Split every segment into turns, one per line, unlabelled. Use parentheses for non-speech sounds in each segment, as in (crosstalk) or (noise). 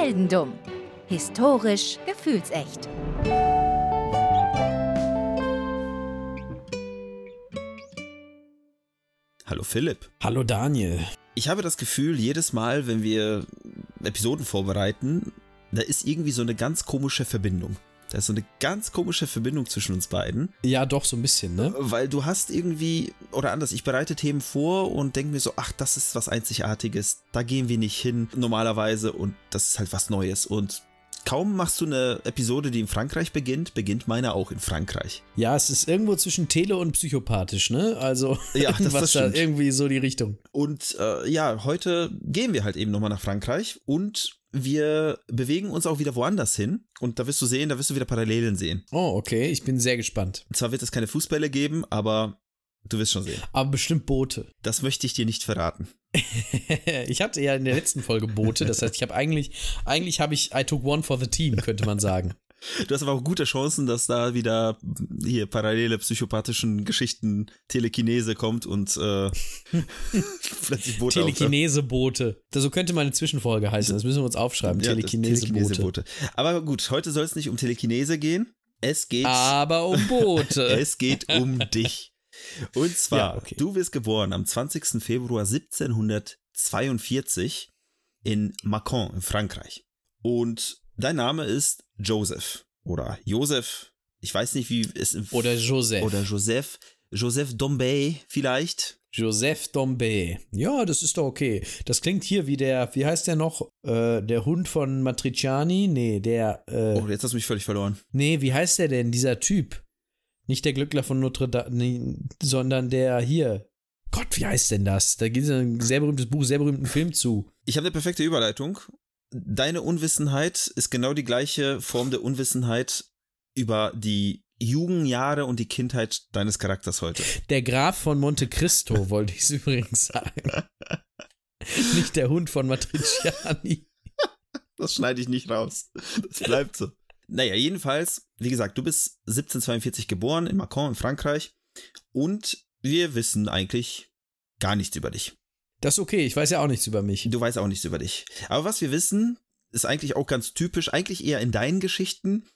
Heldendumm. Historisch gefühlsecht.
Hallo Philipp.
Hallo Daniel.
Ich habe das Gefühl, jedes Mal, wenn wir Episoden vorbereiten, da ist irgendwie so eine ganz komische Verbindung. Da ist so eine ganz komische Verbindung zwischen uns beiden.
Ja, doch, so ein bisschen, ne?
Weil du hast irgendwie, oder anders, ich bereite Themen vor und denke mir so, ach, das ist was Einzigartiges, da gehen wir nicht hin normalerweise und das ist halt was Neues. Und kaum machst du eine Episode, die in Frankreich beginnt, beginnt meine auch in Frankreich.
Ja, es ist irgendwo zwischen Tele und psychopathisch, ne? Also
ja, (laughs) das, das
da irgendwie so die Richtung.
Und äh, ja, heute gehen wir halt eben nochmal nach Frankreich und wir bewegen uns auch wieder woanders hin und da wirst du sehen, da wirst du wieder Parallelen sehen.
Oh, okay, ich bin sehr gespannt.
Zwar wird es keine Fußbälle geben, aber du wirst schon sehen.
Aber bestimmt Boote.
Das möchte ich dir nicht verraten.
Ich hatte ja in der letzten Folge Boote, das heißt, ich habe eigentlich, eigentlich habe ich I took one for the team, könnte man sagen.
Du hast aber auch gute Chancen, dass da wieder hier parallele psychopathischen Geschichten Telekinese kommt und äh, (laughs)
plötzlich Boote Telekinese-Boote. So könnte meine Zwischenfolge heißen. Das müssen wir uns aufschreiben. Ja, Telekinese-Boote. Telekinese
aber gut, heute soll es nicht um Telekinese gehen. Es geht.
Aber um Boote. (laughs)
es geht um dich. Und zwar, ja, okay. du wirst geboren am 20. Februar 1742 in Macon in Frankreich. Und dein Name ist Joseph oder Joseph. Ich weiß nicht, wie es
oder Joseph
oder Joseph Joseph Dombey vielleicht.
Joseph Dombey. Ja, das ist doch okay. Das klingt hier wie der, wie heißt der noch? Äh, der Hund von Matriciani? Nee, der. Äh,
oh, jetzt hast du mich völlig verloren.
Nee, wie heißt der denn, dieser Typ? Nicht der Glückler von Notre Dame, sondern der hier. Gott, wie heißt denn das? Da gibt es ein sehr berühmtes Buch, sehr berühmten Film zu.
Ich habe eine perfekte Überleitung deine Unwissenheit ist genau die gleiche Form der Unwissenheit über die Jugendjahre und die Kindheit deines Charakters heute.
Der Graf von Monte Cristo, (laughs) wollte ich es übrigens sagen. nicht der Hund von Matriciani.
Das schneide ich nicht raus. Das bleibt so. Naja, jedenfalls, wie gesagt, du bist 1742 geboren in Macon in Frankreich und wir wissen eigentlich gar nichts über dich.
Das ist okay, ich weiß ja auch nichts über mich.
Du weißt auch nichts über dich. Aber was wir wissen, ist eigentlich auch ganz typisch, eigentlich eher in deinen Geschichten.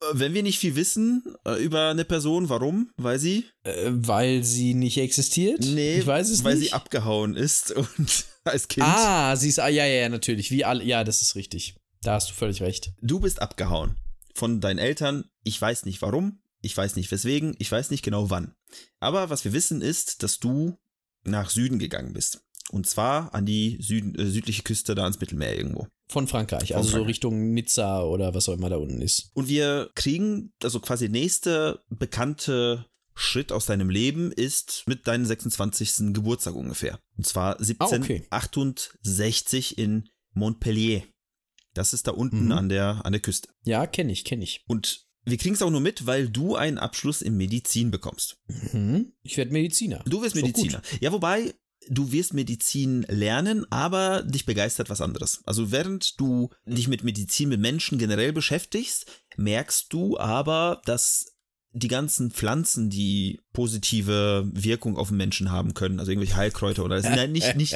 Äh, wenn wir nicht viel wissen äh, über eine Person, warum? Weil sie?
Äh, weil sie nicht existiert?
Nee, ich weiß es weil nicht. sie abgehauen ist (laughs) und als Kind.
Ah, sie ist, ah, ja, ja, ja, natürlich. Wie alle, ja, das ist richtig. Da hast du völlig recht.
Du bist abgehauen von deinen Eltern. Ich weiß nicht warum. Ich weiß nicht weswegen. Ich weiß nicht genau wann. Aber was wir wissen ist, dass du nach Süden gegangen bist. Und zwar an die Süd äh, südliche Küste da ans Mittelmeer irgendwo.
Von Frankreich, Von also Frankreich. so Richtung Nizza oder was auch immer da unten ist.
Und wir kriegen, also quasi nächste bekannte Schritt aus deinem Leben ist mit deinem 26. Geburtstag ungefähr. Und zwar 1768 ah, okay. in Montpellier. Das ist da unten mhm. an, der, an der Küste.
Ja, kenne ich, kenne ich.
Und wir kriegen es auch nur mit, weil du einen Abschluss in Medizin bekommst.
Mhm. Ich werde Mediziner.
Du wirst Mediziner. Ja, wobei, du wirst Medizin lernen, aber dich begeistert was anderes. Also während du dich mit Medizin, mit Menschen generell beschäftigst, merkst du aber, dass die ganzen Pflanzen, die positive Wirkung auf den Menschen haben können, also irgendwelche Heilkräuter oder nein, nicht, nicht,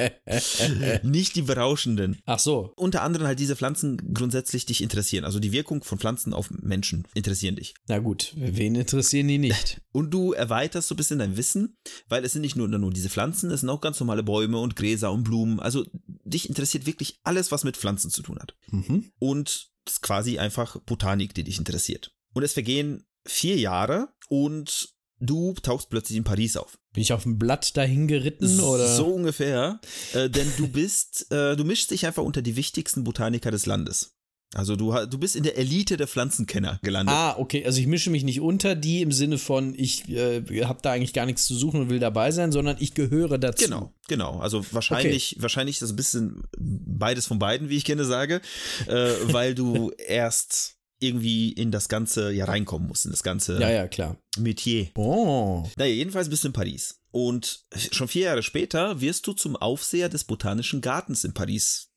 (laughs) nicht die berauschenden.
Ach so.
Unter anderem halt diese Pflanzen grundsätzlich dich interessieren. Also die Wirkung von Pflanzen auf Menschen interessieren dich.
Na gut, wen interessieren die nicht?
Und du erweiterst so ein bisschen dein Wissen, weil es sind nicht nur, nur diese Pflanzen, es sind auch ganz normale Bäume und Gräser und Blumen. Also dich interessiert wirklich alles, was mit Pflanzen zu tun hat. Mhm. Und es ist quasi einfach Botanik, die dich interessiert. Und es vergehen vier Jahre und du tauchst plötzlich in Paris auf.
Bin ich auf dem Blatt dahin geritten oder?
So ungefähr. Äh, denn du bist, (laughs) äh, du mischst dich einfach unter die wichtigsten Botaniker des Landes. Also du, du bist in der Elite der Pflanzenkenner gelandet.
Ah, okay. Also ich mische mich nicht unter die im Sinne von, ich äh, habe da eigentlich gar nichts zu suchen und will dabei sein, sondern ich gehöre dazu.
Genau, genau. Also wahrscheinlich, okay. wahrscheinlich ist das ein bisschen beides von beiden, wie ich gerne sage, äh, weil du (laughs) erst irgendwie in das Ganze ja reinkommen muss, in das ganze
ja, ja, klar.
Metier.
Oh.
Naja, jedenfalls bist du in Paris. Und schon vier Jahre später wirst du zum Aufseher des Botanischen Gartens in Paris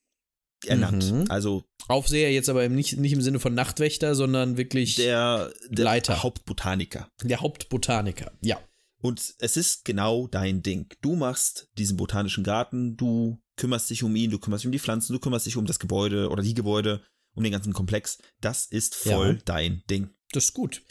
ernannt. Mhm. Also
Aufseher jetzt aber nicht, nicht im Sinne von Nachtwächter, sondern wirklich
der, der Leiter. Hauptbotaniker.
Der Hauptbotaniker, ja.
Und es ist genau dein Ding. Du machst diesen botanischen Garten, du kümmerst dich um ihn, du kümmerst dich um die Pflanzen, du kümmerst dich um das Gebäude oder die Gebäude, um den ganzen Komplex. Das ist voll
Ja.
dein Ding.
Das ist gut.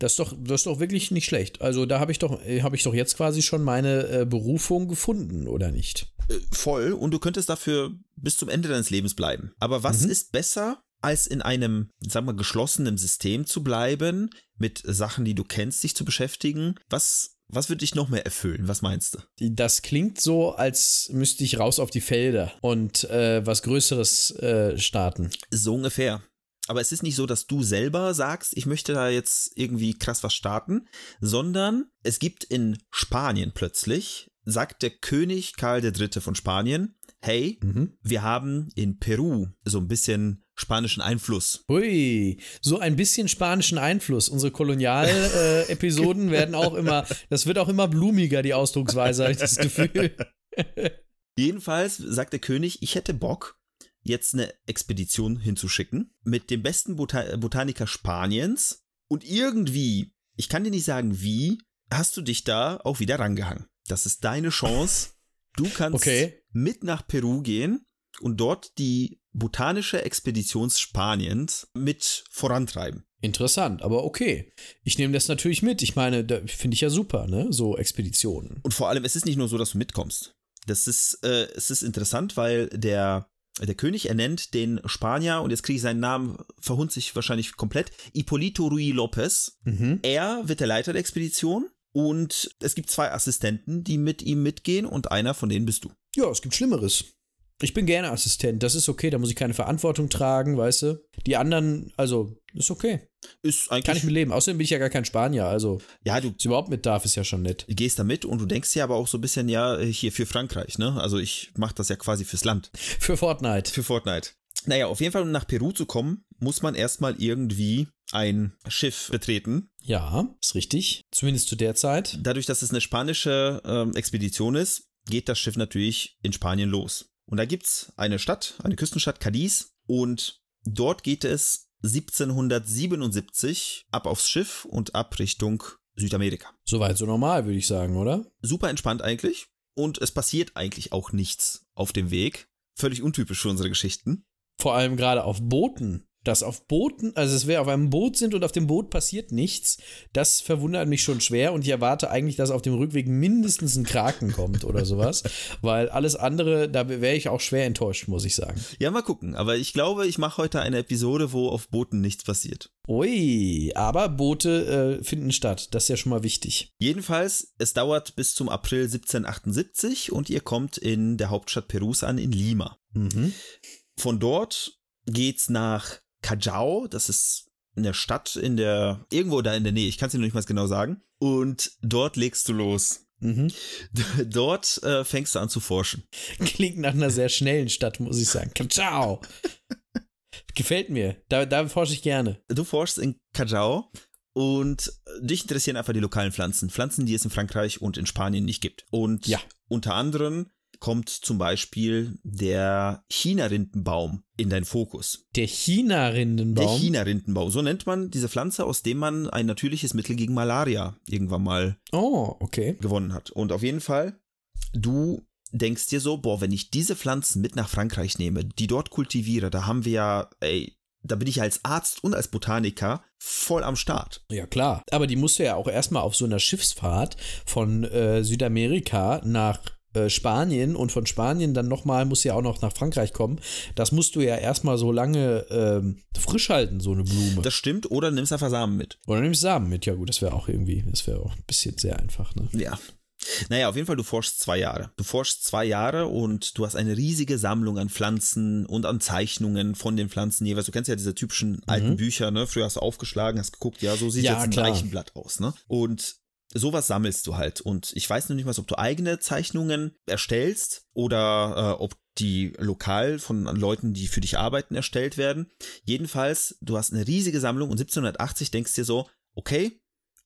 Das ist doch, das ist doch wirklich nicht schlecht. Also da habe ich doch, äh, habe ich doch jetzt quasi schon meine äh, Berufung gefunden, oder nicht?
Äh, voll und du könntest dafür bis zum Ende deines Lebens bleiben. Aber was
Mhm.
ist besser, als in einem, sagen wir, geschlossenen System zu bleiben, mit Sachen, die du kennst, dich zu beschäftigen? Was, was würde dich noch mehr erfüllen? Was meinst du?
Das klingt so, als müsste ich raus auf die Felder und äh, was Größeres äh, starten.
So ungefähr. Aber es ist nicht so, dass du selber sagst, ich möchte da jetzt irgendwie krass was starten, sondern es gibt in Spanien plötzlich, sagt der König Karl III. von Spanien, hey,
Mhm.
wir haben in Peru so ein bisschen spanischen Einfluss.
Hui, so ein bisschen spanischen Einfluss. Unsere Kolonial-Episoden äh, (laughs) werden auch immer, das wird auch immer blumiger, die Ausdrucksweise, habe ich das Gefühl. (laughs)
Jedenfalls sagt der König, ich hätte Bock, jetzt eine Expedition hinzuschicken mit dem besten Bota Botaniker Spaniens und irgendwie, ich kann dir nicht sagen wie, hast du dich da auch wieder rangehangen. Das ist deine Chance. Du kannst
Okay.
mit nach Peru gehen und dort die botanische Expedition Spaniens mit vorantreiben.
Interessant, aber okay. Ich nehme das natürlich mit. Ich meine, da finde ich ja super, ne? So Expeditionen.
Und vor allem, es ist nicht nur so, dass du mitkommst. Das ist, äh, es ist interessant, weil der, der König ernennt den Spanier, und jetzt kriege ich seinen Namen, verhund sich wahrscheinlich komplett, Hipólito Ruy López.
Mhm.
Er wird der Leiter der Expedition und es gibt zwei Assistenten, die mit ihm mitgehen und einer von denen bist du.
Ja, es gibt Schlimmeres. Ich bin gerne Assistent, das ist okay, da muss ich keine Verantwortung tragen, weißt du? Die anderen, also, ist okay.
Ist eigentlich,
Kann ich mit leben. Außerdem bin ich ja gar kein Spanier, also,
ja, du
dass überhaupt mit darf, ist ja schon nett.
gehst da mit und du denkst ja aber auch so ein bisschen, ja, hier für Frankreich, ne? Also ich mache das ja quasi fürs Land. (laughs)
Für Fortnite.
Für Fortnite. Naja, auf jeden Fall, um nach Peru zu kommen, muss man erstmal irgendwie ein Schiff betreten.
Ja, ist richtig. Zumindest zu der Zeit.
Dadurch, dass es eine spanische ähm, Expedition ist, geht das Schiff natürlich in Spanien los. Und da gibt's eine Stadt, eine Küstenstadt Cadiz und dort geht es 1777 ab aufs Schiff und ab Richtung Südamerika.
Soweit so normal, würde ich sagen, oder?
Super entspannt eigentlich und es passiert eigentlich auch nichts auf dem Weg. Völlig untypisch für unsere Geschichten.
Vor allem gerade auf Booten. Dass auf Booten, also es wir auf einem Boot sind und auf dem Boot passiert nichts, das verwundert mich schon schwer und ich erwarte eigentlich, dass auf dem Rückweg mindestens ein Kraken kommt oder sowas, (laughs) weil alles andere, da wäre ich auch schwer enttäuscht, muss ich sagen.
Ja, mal gucken. Aber ich glaube, ich mache heute eine Episode, wo auf Booten nichts passiert.
Ui, aber Boote äh, finden statt, das ist ja schon mal wichtig.
Jedenfalls, es dauert bis zum April 1778 und ihr kommt in der Hauptstadt Perus an, in Lima.
Mhm.
Von dort geht's nach Callao, das ist eine Stadt in der, irgendwo da in der Nähe, ich kann es dir noch nicht mal genau sagen. Und dort legst du los.
Mhm. (laughs)
Dort äh, fängst du an zu forschen.
Klingt nach einer sehr schnellen Stadt, muss ich sagen. Ciao. Gefällt mir. Da, da forsche ich gerne.
Du forschst in Callao und dich interessieren einfach die lokalen Pflanzen. Pflanzen, die es in Frankreich und in Spanien nicht gibt. Und
Ja.
unter anderem kommt zum Beispiel der China-Rindenbaum in deinen Fokus.
Der China-Rindenbaum.
Der China-Rindenbaum, so nennt man diese Pflanze, aus dem man ein natürliches Mittel gegen Malaria irgendwann mal
oh, okay.
gewonnen hat. Und auf jeden Fall, du denkst dir so, boah, wenn ich diese Pflanzen mit nach Frankreich nehme, die dort kultiviere, da haben wir ja, ey, da bin ich als Arzt und als Botaniker voll am Start.
Ja, klar. Aber die musst du ja auch erstmal auf so einer Schiffsfahrt von äh, Südamerika nach äh, Spanien und von Spanien dann nochmal, muss ja auch noch nach Frankreich kommen. Das musst du ja erstmal so lange ähm, frisch halten, so eine Blume.
Das stimmt, oder nimmst einfach Samen mit.
Oder nimmst Samen mit. Ja, gut, das wäre auch irgendwie, das wäre auch ein bisschen sehr einfach, ne?
Ja. Naja, auf jeden Fall, du forschst zwei Jahre. Du forschst zwei Jahre und du hast eine riesige Sammlung an Pflanzen und an Zeichnungen von den Pflanzen jeweils. Du kennst ja diese typischen alten Bücher, ne? Früher hast du aufgeschlagen, hast geguckt, ja, so sieht
Ja,
jetzt ein
klar.
Leichenblatt aus, ne? Und sowas sammelst du halt. Und ich weiß noch nicht mal, ob du eigene Zeichnungen erstellst oder äh, ob die lokal von Leuten, die für dich arbeiten, erstellt werden. Jedenfalls, du hast eine riesige Sammlung und 1780 denkst dir so, okay,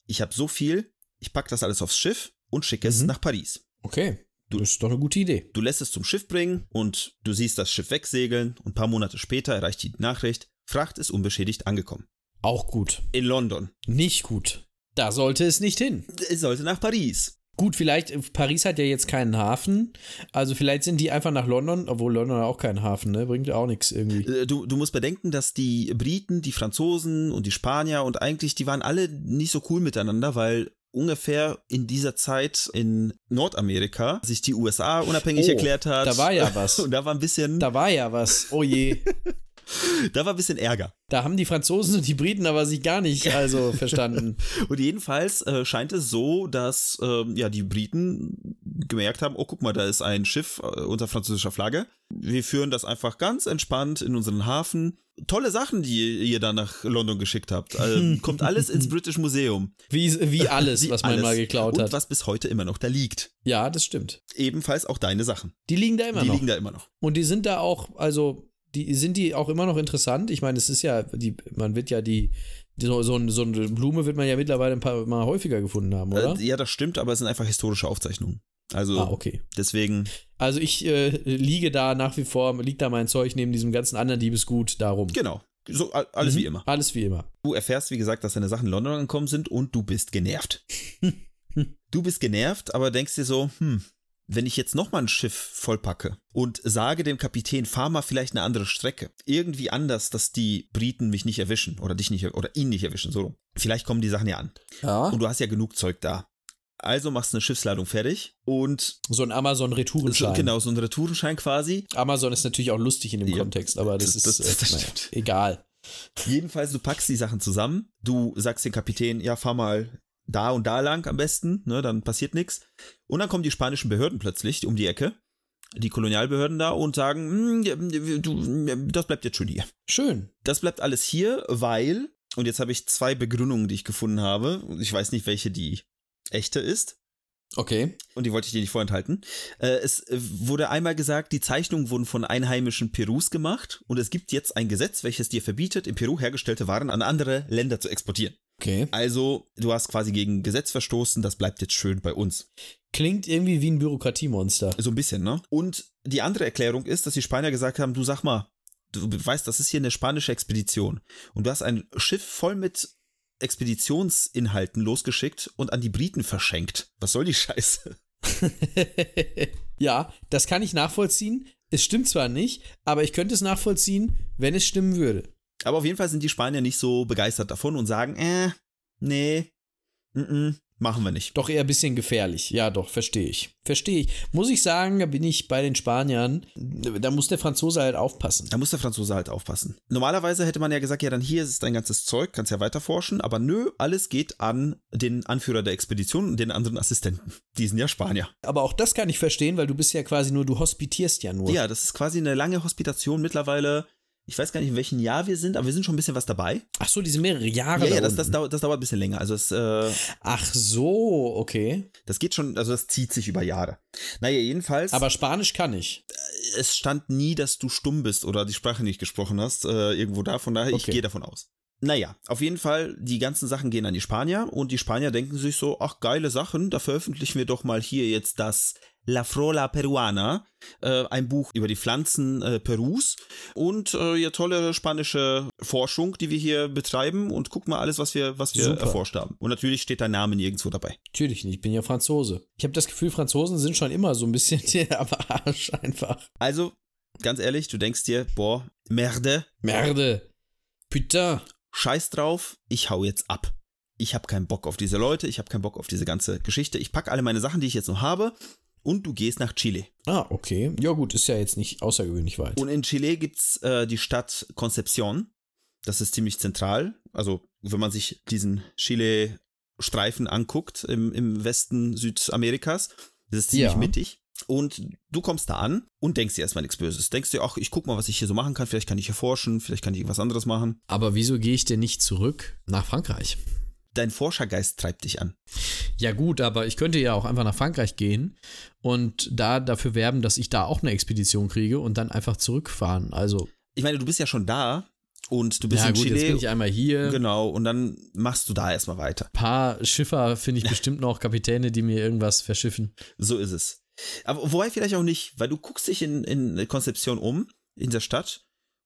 ich habe so viel, ich pack das alles aufs Schiff und schicke es
Mhm.
nach Paris.
Okay. Du, das ist doch eine gute Idee.
Du lässt es zum Schiff bringen und du siehst das Schiff wegsegeln und ein paar Monate später erreicht die Nachricht, Fracht ist unbeschädigt angekommen.
Auch gut.
In London.
Nicht gut. Da sollte es nicht hin.
Es sollte nach Paris.
Gut, vielleicht, äh, Paris hat ja jetzt keinen Hafen. Also vielleicht sind die einfach nach London, obwohl London auch keinen Hafen, ne? Bringt ja auch nichts irgendwie.
Äh, Du, du musst bedenken, dass die Briten, die Franzosen und die Spanier und eigentlich, die waren alle nicht so cool miteinander, weil ungefähr in dieser Zeit in Nordamerika sich die USA unabhängig
Oh,
erklärt hat.
da war ja was. (laughs)
Und da war ein bisschen, da,
Da war ja was. Oh je. (laughs)
war ein bisschen Ärger.
Da haben die Franzosen und die Briten aber sich gar nicht also (laughs) verstanden.
Und jedenfalls äh, scheint es so, dass ähm, ja die Briten gemerkt haben, oh guck mal, da ist ein Schiff äh, unter französischer Flagge. Wir führen das einfach ganz entspannt in unseren Hafen. Tolle Sachen, die ihr da nach London geschickt habt. Also, (laughs) kommt alles ins British Museum.
Wie, wie alles, was man
alles.
mal geklaut
Und
hat.
was bis heute immer noch da liegt.
Ja, das stimmt.
Ebenfalls auch deine Sachen.
Die liegen da immer
die
noch.
liegen da immer noch.
Und die sind da auch, also, die sind die auch immer noch interessant. Ich meine, es ist ja, die, man wird ja die, die so, so, so eine Blume wird man ja mittlerweile ein paar Mal häufiger gefunden haben, oder?
Äh, ja, das stimmt, aber es sind einfach historische Aufzeichnungen. Also
ah, okay.
deswegen,
Also ich äh, liege da nach wie vor, liegt da mein Zeug neben diesem ganzen anderen Diebesgut darum.
genau. So, alles
Mhm.
wie immer.
Alles wie immer.
Du erfährst, wie gesagt, dass deine Sachen in London angekommen sind und du bist genervt. (laughs) du bist genervt, aber denkst dir so, hm, wenn ich jetzt nochmal ein Schiff vollpacke und sage dem Kapitän, fahr mal vielleicht eine andere Strecke, irgendwie anders, dass die Briten mich nicht erwischen oder dich nicht oder ihn nicht erwischen, so. rum. Vielleicht kommen die Sachen ja an.
Ja.
Und du hast ja genug Zeug da. Also machst du eine Schiffsladung fertig und
So ein
so,
Amazon-Retourenschein.
genau, so ein Retourenschein quasi.
Amazon ist natürlich auch lustig in dem
Ja,
Kontext, aber das,
das-
ist
das- das
äh, naja, egal.
Jedenfalls, du packst die Sachen zusammen, du sagst dem Kapitän, ja, fahr mal da und da lang am besten, ne, dann passiert nichts. Und dann kommen die spanischen Behörden plötzlich um die Ecke, die Kolonialbehörden da und sagen, "Hm, du, das bleibt jetzt schon hier.
Schön.
Das bleibt alles hier, weil, und jetzt habe ich zwei Begründungen, die ich gefunden habe, ich weiß nicht, welche die echte ist,
Okay.
und die wollte ich dir nicht vorenthalten. Äh, es äh, wurde einmal gesagt, die Zeichnungen wurden von einheimischen Perus gemacht und es gibt jetzt ein Gesetz, welches dir verbietet, in Peru hergestellte Waren an andere Länder zu exportieren.
Okay.
Also, du hast quasi gegen Gesetz verstoßen, das bleibt jetzt schön bei uns.
Klingt irgendwie wie ein Bürokratiemonster.
So ein bisschen, ne? Und die andere Erklärung ist, dass die Spanier gesagt haben, du sag mal, du weißt, das ist hier eine spanische Expedition und du hast ein Schiff voll mit Expeditionsinhalten losgeschickt und an die Briten verschenkt. Was soll die Scheiße? (laughs) (laughs)
ja, das kann ich nachvollziehen. Es stimmt zwar nicht, aber ich könnte es nachvollziehen, wenn es stimmen würde.
Aber auf jeden Fall sind die Spanier nicht so begeistert davon und sagen, äh, nee, mm -mm, machen wir nicht.
Doch eher ein bisschen gefährlich. Ja, doch, verstehe ich. Verstehe ich. Muss ich sagen, da bin ich bei den Spaniern. Da muss der Franzose halt aufpassen.
Da muss der Franzose halt aufpassen. Normalerweise hätte man ja gesagt, ja, dann hier ist dein ganzes Zeug, kannst ja weiter forschen, aber nö, alles geht an den Anführer der Expedition und den anderen Assistenten. Die sind ja Spanier.
Aber auch das kann ich verstehen, weil du bist ja quasi nur, du hospitierst ja nur.
Ja, das ist quasi eine lange Hospitation mittlerweile. Ich weiß gar nicht, in welchem Jahr wir sind, aber wir sind schon ein bisschen was dabei.
Ach so, diese mehrere Jahre.
Ja, ja, das, das, dauert, das dauert ein bisschen länger. Also es, äh,
Ach so, okay.
das geht schon, also das zieht sich über Jahre. Naja, jedenfalls.
Aber Spanisch kann ich.
es stand nie, dass du stumm bist oder die Sprache nicht gesprochen hast, äh, irgendwo da. Von daher, ich
Okay.
gehe davon aus. Naja, auf jeden Fall, die ganzen Sachen gehen an die Spanier und die Spanier denken sich so, ach, geile Sachen, da veröffentlichen wir doch mal hier jetzt das La Frola Peruana, äh, ein Buch über die Pflanzen äh, Perus und äh, ja, tolle spanische Forschung, die wir hier betreiben und guck mal alles, was wir, was wir
Super.
erforscht haben. Und natürlich steht dein Name nirgendwo dabei.
Natürlich nicht, ich bin ja Franzose. Ich habe das Gefühl, Franzosen sind schon immer so ein bisschen (laughs) der am Arsch einfach.
Also, ganz ehrlich, du denkst dir, boah, Merde,
Merde. Putain.
scheiß drauf, ich hau jetzt ab. Ich habe keinen Bock auf diese Leute, ich habe keinen Bock auf diese ganze Geschichte. Ich packe alle meine Sachen, die ich jetzt noch habe, und du gehst nach Chile.
Ah, okay. Ja gut, ist ja jetzt nicht außergewöhnlich weit.
Und in Chile gibt's äh, die Stadt Concepción. Das ist ziemlich zentral. Also, wenn man sich diesen Chile-Streifen anguckt im, im Westen Südamerikas, das ist ziemlich
Ja.
mittig. Und du kommst da an und denkst dir erstmal nichts Böses. Denkst dir, ach, ich guck mal, was ich hier so machen kann. Vielleicht kann ich hier forschen, vielleicht kann ich irgendwas anderes machen.
Aber wieso gehe ich denn nicht zurück nach Frankreich?
Dein Forschergeist treibt dich an.
Ja gut, aber ich könnte ja auch einfach nach Frankreich gehen und da dafür werben, dass ich da auch eine Expedition kriege und dann einfach zurückfahren. Also,
Ich meine, du bist ja schon da und du bist
ja
in
gut,
Chile.
jetzt bin ich einmal hier.
Genau, und dann machst du da erstmal weiter.
Ein paar Schiffer finde ich bestimmt noch, Kapitäne, die mir irgendwas verschiffen.
So ist es. Aber wobei vielleicht auch nicht, weil du guckst dich in, in Konzeption um, in der Stadt,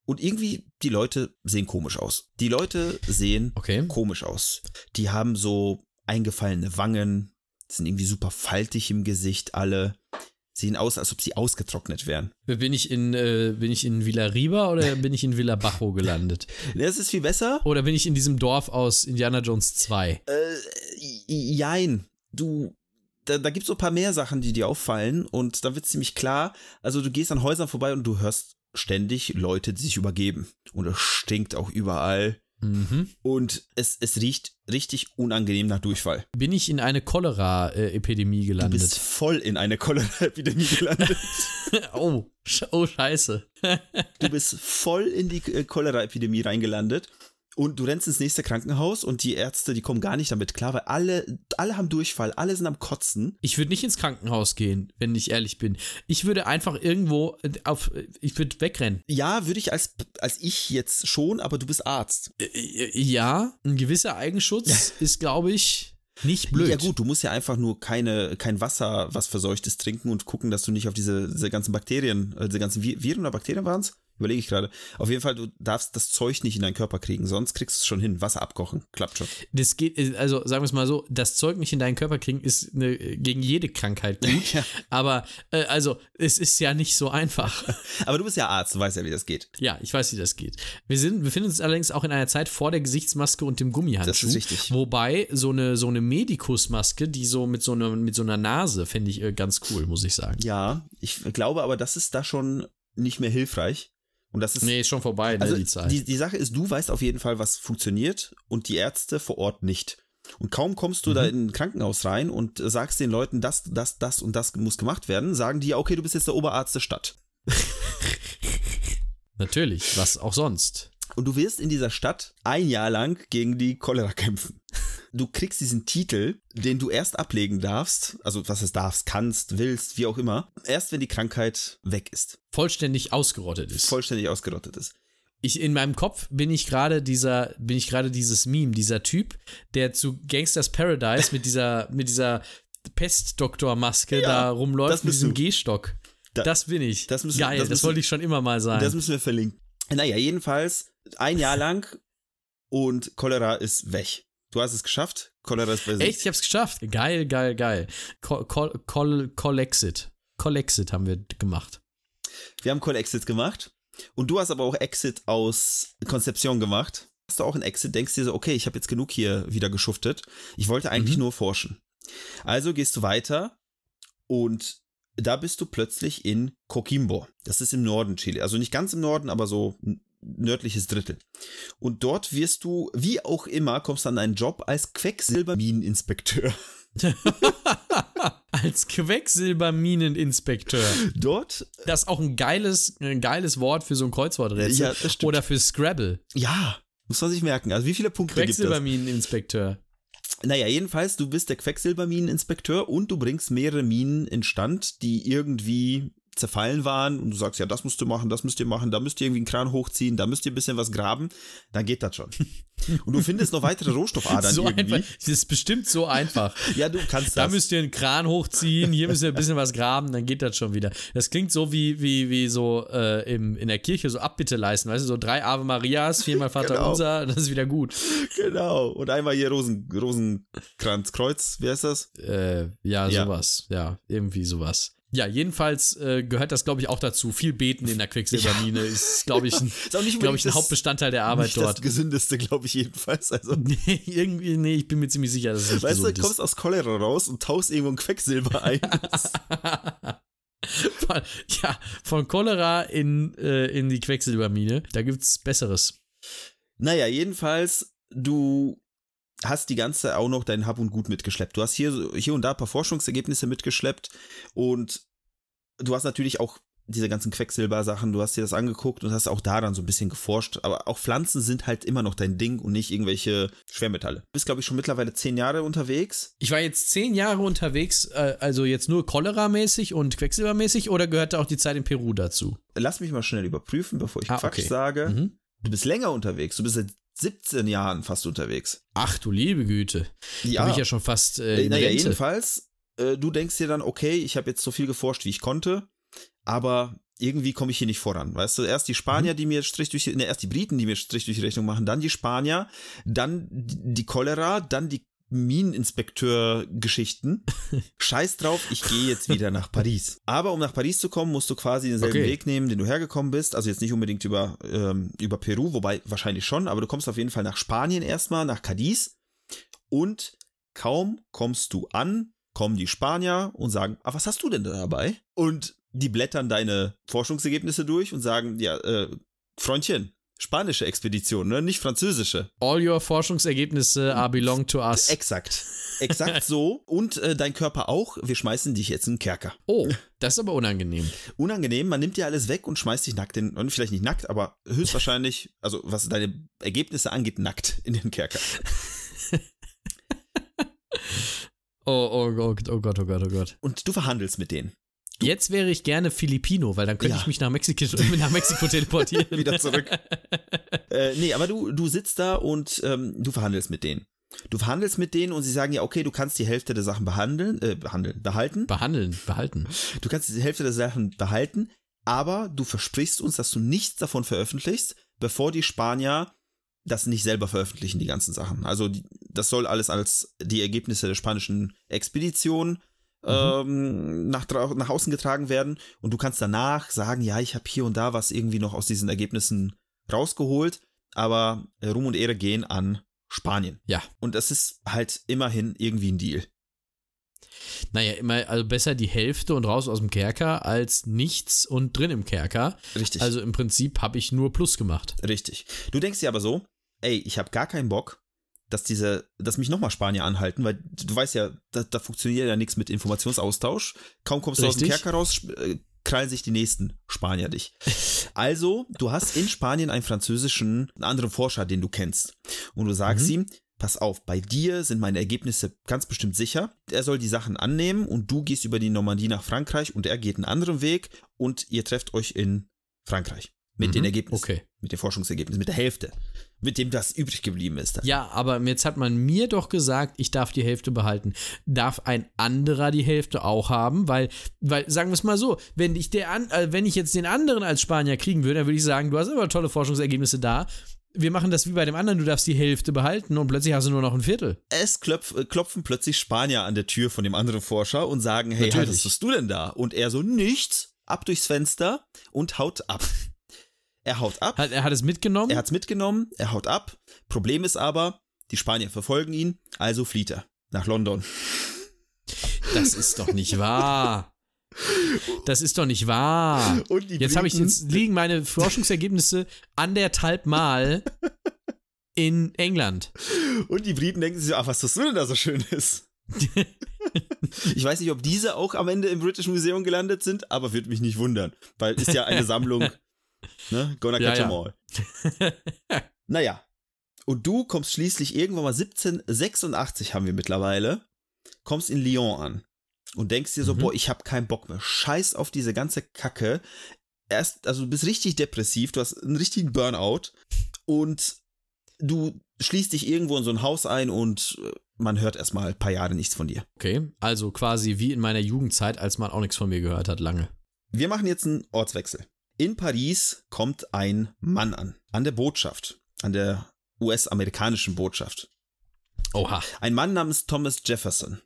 und irgendwie die Leute sehen komisch aus. Die Leute sehen
Okay.
komisch aus. Die haben so eingefallene Wangen, sind irgendwie super faltig im Gesicht alle, sehen aus, als ob sie ausgetrocknet wären.
Bin ich in, äh, bin ich in Villa Riba oder (laughs) bin ich in Villa Bajo gelandet?
Das ist viel besser.
Oder bin ich in diesem Dorf aus Indiana Jones 2?
Äh, jein. Du, da, da gibt es so ein paar mehr Sachen, die dir auffallen und da wird ziemlich klar, also du gehst an Häusern vorbei und du hörst ständig Leute, die sich übergeben. Und es stinkt auch überall.
Mhm.
Und es, es riecht richtig unangenehm nach Durchfall.
Bin ich in eine Cholera-Epidemie
Du
gelandet?
bist voll in eine Cholera-Epidemie (laughs) gelandet.
oh, oh, scheiße.
du bist voll in die äh, Cholera-Epidemie reingelandet. Und du rennst ins nächste Krankenhaus und die Ärzte, die kommen gar nicht damit klar, weil alle, alle haben Durchfall, alle sind am Kotzen.
Ich würde nicht ins Krankenhaus gehen, wenn ich ehrlich bin. Ich würde einfach irgendwo äh, auf, ich würde wegrennen.
Ja, würde ich als, als ich jetzt schon, aber du bist Arzt.
Äh, Ja, ein gewisser Eigenschutz ist, glaube ich, nicht blöd.
Ja gut, du musst ja einfach nur keine, kein Wasser, was verseuchtes trinken und gucken, dass du nicht auf diese, diese ganzen Bakterien, äh, diese ganzen Vi- Viren oder Bakterien es? Überlege ich gerade. Auf jeden Fall, du darfst das Zeug nicht in deinen Körper kriegen, sonst kriegst du es schon hin. Wasser abkochen, klappt schon.
Das geht, also sagen wir es mal so, das Zeug nicht in deinen Körper kriegen ist eine, gegen jede Krankheit (laughs) gut.
Ja.
Aber, äh, also, es ist ja nicht so einfach. (laughs)
Aber du bist ja Arzt, du weißt ja, wie das geht.
ja, ich weiß, wie das geht. Wir sind, befinden uns allerdings auch in einer Zeit vor der Gesichtsmaske und dem Gummihandschuh.
Das ist richtig.
Wobei so eine, so eine Medikusmaske, die so mit so, einer mit so einer Nase, fände ich äh, ganz cool, muss ich sagen.
Ja, ich glaube aber, das ist da schon nicht mehr hilfreich. Und das ist.
Nee, ist schon vorbei, ne,
also
die Zeit.
Die, die Sache ist, du weißt auf jeden Fall, was funktioniert und die Ärzte vor Ort nicht. Und kaum kommst du da
Mhm.
in ein Krankenhaus rein und äh, sagst den Leuten, das, das, das und das muss gemacht werden, sagen die, okay, du bist jetzt der Oberarzt der Stadt. (laughs)
Natürlich, was auch sonst.
Und du wirst in dieser Stadt ein Jahr lang gegen die Cholera kämpfen. Du kriegst diesen Titel, den du erst ablegen darfst, also was es darfst, kannst, willst, wie auch immer, erst wenn die Krankheit weg ist,
Vollständig ausgerottet ist.
vollständig ausgerottet ist.
ich in meinem Kopf bin ich gerade dieser bin ich gerade dieses Meme dieser Typ der zu Gangsters Paradise mit dieser (laughs) mit dieser Pestdoktor-Maske
Ja,
da rumläuft mit diesem. Gehstock
Da-
das bin ich
das müssen-
geil
das
das, wollte ich schon immer mal sein
Das müssen wir verlinken. Naja, jedenfalls ein Jahr (laughs) lang und Cholera ist weg. Du hast es geschafft. Cholera ist bei
echt ich hab's geschafft geil geil geil Col Col Col Colexit Colexit haben wir gemacht
Wir haben Call-Exit gemacht. Und du hast aber auch Exit aus Konzeption gemacht. Hast du auch einen Exit, denkst dir so, okay, ich habe jetzt genug hier wieder geschuftet. Ich wollte eigentlich
Mhm.
nur forschen. Also gehst du weiter und da bist du plötzlich in Coquimbo. Das ist im Norden Chile. Also nicht ganz im Norden, aber so nördliches Drittel. Und dort wirst du, wie auch immer, kommst an einen Job als Quecksilbermineninspekteur. (laughs)
als Quecksilbermineninspekteur
Dort,
das ist auch ein geiles ein geiles Wort für so ein Kreuzworträtsel
Ja, das stimmt.
oder für Scrabble
ja, muss man sich merken. Also wie viele Punkte gibt es?
Quecksilbermineninspekteur
Naja, jedenfalls, du bist der Quecksilbermineninspekteur und du bringst mehrere Minen instand, die irgendwie zerfallen waren und du sagst, ja, das musst du machen, das müsst ihr machen, da müsst ihr irgendwie einen Kran hochziehen, da müsst ihr ein bisschen was graben, dann geht das schon. (laughs) Und du findest noch weitere Rohstoffadern
so
irgendwie.
einfach. Das ist bestimmt so einfach. (laughs)
Ja, du kannst
Da
das.
müsst ihr einen Kran hochziehen, hier müsst ihr ein bisschen was graben, dann geht das schon wieder. Das klingt so wie, wie, wie so äh, im, in der Kirche so Abbitte leisten, weißt du, so drei Ave Marias, viermal Vater (laughs)
Genau.
Unser, das ist wieder gut.
genau. Und einmal hier Rosen, Rosenkranz, Kreuz, wie heißt das?
Äh, ja,
Ja.
sowas. Ja, irgendwie sowas. Ja, jedenfalls äh, gehört das, glaube ich, auch dazu. Viel Beten in der Quecksilbermine ist, glaube ich, (laughs) ein,
Ist auch nicht
glaube ich, ein
das-
Hauptbestandteil der Arbeit
Nicht
dort.
das gesündeste, glaube ich jedenfalls. Also, (laughs)
Nee, irgendwie, nee, ich bin mir ziemlich sicher, dass es nicht
weißt du, du kommst aus Cholera raus und tauchst irgendwo ein Quecksilber ein. (laughs)
Von, ja, von Cholera in, äh, in die Quecksilbermine. Da gibt's Besseres.
Naja, jedenfalls, du hast die ganze auch noch dein Hab und Gut mitgeschleppt. Du hast hier, hier und da ein paar Forschungsergebnisse mitgeschleppt und du hast natürlich auch diese ganzen Quecksilber-Sachen, du hast dir das angeguckt und hast auch daran so ein bisschen geforscht. Aber auch Pflanzen sind halt immer noch dein Ding und nicht irgendwelche Schwermetalle. Du bist, glaube ich, schon mittlerweile zehn Jahre unterwegs.
Ich war jetzt zehn Jahre unterwegs, äh, also jetzt nur Cholera-mäßig und Quecksilbermäßig oder gehörte auch die Zeit in Peru dazu?
Lass mich mal schnell überprüfen, bevor ich
Ah,
Quatsch
okay.
sage.
Mhm.
Du bist länger unterwegs. Du bist seit 17 Jahren fast unterwegs.
Ach du liebe Güte. Da bin ich ja schon fast äh, in
naja,
Rente.
jedenfalls, äh, du denkst dir dann, okay, ich habe jetzt so viel geforscht, wie ich konnte, aber irgendwie komme ich hier nicht voran. Weißt du, erst die Spanier,
Mhm.
die mir Strich durch, ne, erst die Briten, die mir Strich durch die Rechnung machen, dann die Spanier, dann die Cholera, dann die Mineninspekteur-Geschichten. (laughs) Scheiß drauf, ich gehe jetzt wieder nach Paris. Aber um nach Paris zu kommen, musst du quasi denselben
Okay.
Weg nehmen, den du hergekommen bist. Also jetzt nicht unbedingt über, ähm, über Peru, wobei wahrscheinlich schon, aber du kommst auf jeden Fall nach Spanien erstmal, nach Cadiz. Und kaum kommst du an, kommen die Spanier und sagen, ah, was hast du denn da dabei? Und die blättern deine Forschungsergebnisse durch und sagen, ja, äh, Freundchen, spanische Expedition, ne? nicht französische.
All your Forschungsergebnisse are belong to us.
Exakt. Exakt so. Und äh, dein Körper auch. Wir schmeißen dich jetzt in den Kerker.
Oh, das ist aber unangenehm.
Unangenehm, man nimmt dir alles weg und schmeißt dich nackt in, und vielleicht nicht nackt, aber höchstwahrscheinlich, also was deine Ergebnisse angeht, nackt in den Kerker. (laughs)
Oh, oh Gott, oh Gott, oh Gott, oh Gott.
Und du verhandelst mit denen.
Jetzt wäre ich gerne Filipino, weil dann könnte
Ja.
ich mich nach Mexiko, (laughs) nach Mexiko teleportieren.
Wieder zurück. (laughs) Äh, nee, aber du, du sitzt da und ähm, du verhandelst mit denen. Du verhandelst mit denen und sie sagen ja, okay, du kannst die Hälfte der Sachen behandeln, äh, behandeln, behalten.
Behandeln, behalten.
Du kannst die Hälfte der Sachen behalten, aber du versprichst uns, dass du nichts davon veröffentlichst, bevor die Spanier das nicht selber veröffentlichen, die ganzen Sachen. Also die, das soll alles als die Ergebnisse der spanischen Expedition ähm, nach, nach außen getragen werden und du kannst danach sagen, ja, ich habe hier und da was irgendwie noch aus diesen Ergebnissen rausgeholt, aber äh, Ruhm und Ehre gehen an Spanien.
Ja.
Und das ist halt immerhin irgendwie ein Deal.
Naja, immer, also besser die Hälfte und raus aus dem Kerker als nichts und drin im Kerker.
Richtig.
Also im Prinzip habe ich nur Plus gemacht.
Richtig. Du denkst dir aber so, ey, ich habe gar keinen Bock, dass diese, dass mich nochmal Spanier anhalten, weil du weißt ja, da, da funktioniert ja nichts mit Informationsaustausch. Kaum kommst du aus dem. Kerker raus, äh, krallen sich die nächsten Spanier dich. (laughs) Also, du hast in Spanien einen französischen, einen anderen Forscher, den du kennst. Und du sagst ihm, pass auf, bei dir sind meine Ergebnisse ganz bestimmt sicher. Er soll die Sachen annehmen und du gehst über die Normandie nach Frankreich und er geht einen anderen Weg und ihr trefft euch in Frankreich. Mit
Mhm,
den Ergebnissen.
okay.
Mit den Forschungsergebnissen, mit der Hälfte. Mit dem, das übrig geblieben ist. Dann.
Ja, aber jetzt hat man mir doch gesagt, ich darf die Hälfte behalten. Darf ein anderer die Hälfte auch haben? Weil, weil sagen wir es mal so, wenn ich, der an, äh, wenn ich jetzt den anderen als Spanier kriegen würde, dann würde ich sagen, du hast aber tolle Forschungsergebnisse da. Wir machen das wie bei dem anderen, du darfst die Hälfte behalten und plötzlich hast du nur noch ein Viertel.
Es klopf, äh, klopfen plötzlich Spanier an der Tür von dem anderen Forscher und sagen, hey,
Natürlich.
was tust du denn da? Und er so, nichts, ab durchs Fenster und haut ab. Er haut ab,
Hat, er hat es mitgenommen?
er hat's mitgenommen, er haut ab. Problem ist aber, die Spanier verfolgen ihn, also flieht er nach London.
das ist doch nicht wahr. Das ist doch nicht wahr. Jetzt habe ich jetzt liegen meine Forschungsergebnisse anderthalb Mal in England.
Und die Briten denken sich so, ach, was du denn da so Schönes? ich weiß nicht, ob diese auch am Ende im British Museum gelandet sind, aber würde mich nicht wundern, weil ist ja eine Sammlung, (laughs) ne? Gonna
Ja,
catch 'em
ja.
all. (laughs) naja. Und du kommst schließlich irgendwann mal 1786 haben wir mittlerweile, kommst in Lyon an und denkst dir so,
Mhm.
boah, ich habe keinen Bock mehr. Scheiß auf diese ganze Kacke. Erst, also du bist richtig depressiv, du hast einen richtigen Burnout und du schließt dich irgendwo in so ein Haus ein und äh, man hört erstmal ein paar Jahre nichts von dir.
Okay, also quasi wie in meiner Jugendzeit, als man auch nichts von mir gehört hat, lange.
Wir machen jetzt einen Ortswechsel. In Paris kommt ein Mann an, an der Botschaft, an der US-amerikanischen Botschaft.
Oha.
Ein Mann namens Thomas Jefferson.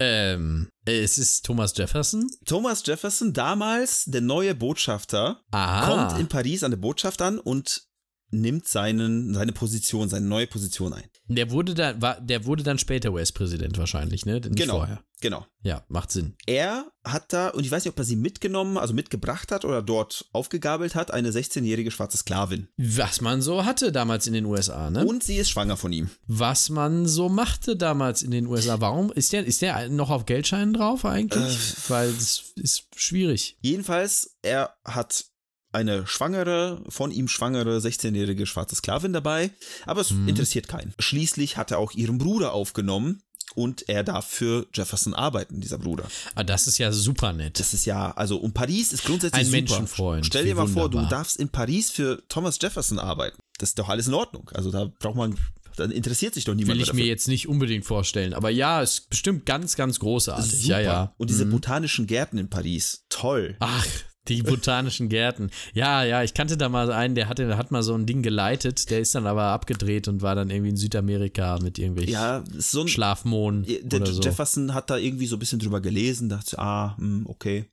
Ähm, es ist Thomas Jefferson.
Thomas Jefferson, damals der neue Botschafter,
Aha.
kommt in Paris an der Botschaft an und nimmt seinen, seine Position, seine neue Position ein.
der wurde dann, war, der wurde dann später US-Präsident wahrscheinlich, ne? Nicht
Genau.
vorher.
Genau.
Ja, macht Sinn.
Er hat da, und ich weiß nicht, ob er sie mitgenommen, also mitgebracht hat oder dort aufgegabelt hat, eine 16-jährige schwarze Sklavin.
Was man so hatte damals in den USA, ne?
Und sie ist schwanger von ihm.
Was man so machte damals in den USA. Warum? Ist der, ist der noch auf Geldscheinen drauf eigentlich?
Äh.
Weil das ist schwierig.
Jedenfalls, er hat eine schwangere, von ihm schwangere 16-jährige schwarze Sklavin dabei, aber es
Mhm.
interessiert keinen. Schließlich hat er auch ihren Bruder aufgenommen und er darf für Jefferson arbeiten, dieser Bruder.
Ah, das ist ja super nett.
Das ist ja, also, und Paris ist grundsätzlich
Ein
super.
Menschenfreund,
Stell dir mal vor, du
wunderbar.
darfst in Paris für Thomas Jefferson arbeiten. Das ist doch alles in Ordnung. Also da braucht man, dann interessiert sich doch niemand
Will ich
dafür.
mir jetzt nicht unbedingt vorstellen. Aber ja, ist bestimmt ganz, ganz großartig.
Super.
Ja, ja.
Und diese
Mhm.
botanischen Gärten in Paris, toll.
Ach, Die botanischen Gärten. Ja, ja, ich kannte da mal einen, der hatte, hat mal so ein Ding geleitet, der ist dann aber abgedreht und war dann irgendwie in Südamerika mit irgendwelchen
Ja, so ein
Schlafmohn
der
oder so.
Jefferson hat da irgendwie so ein bisschen drüber gelesen, dachte, ah, hm, okay.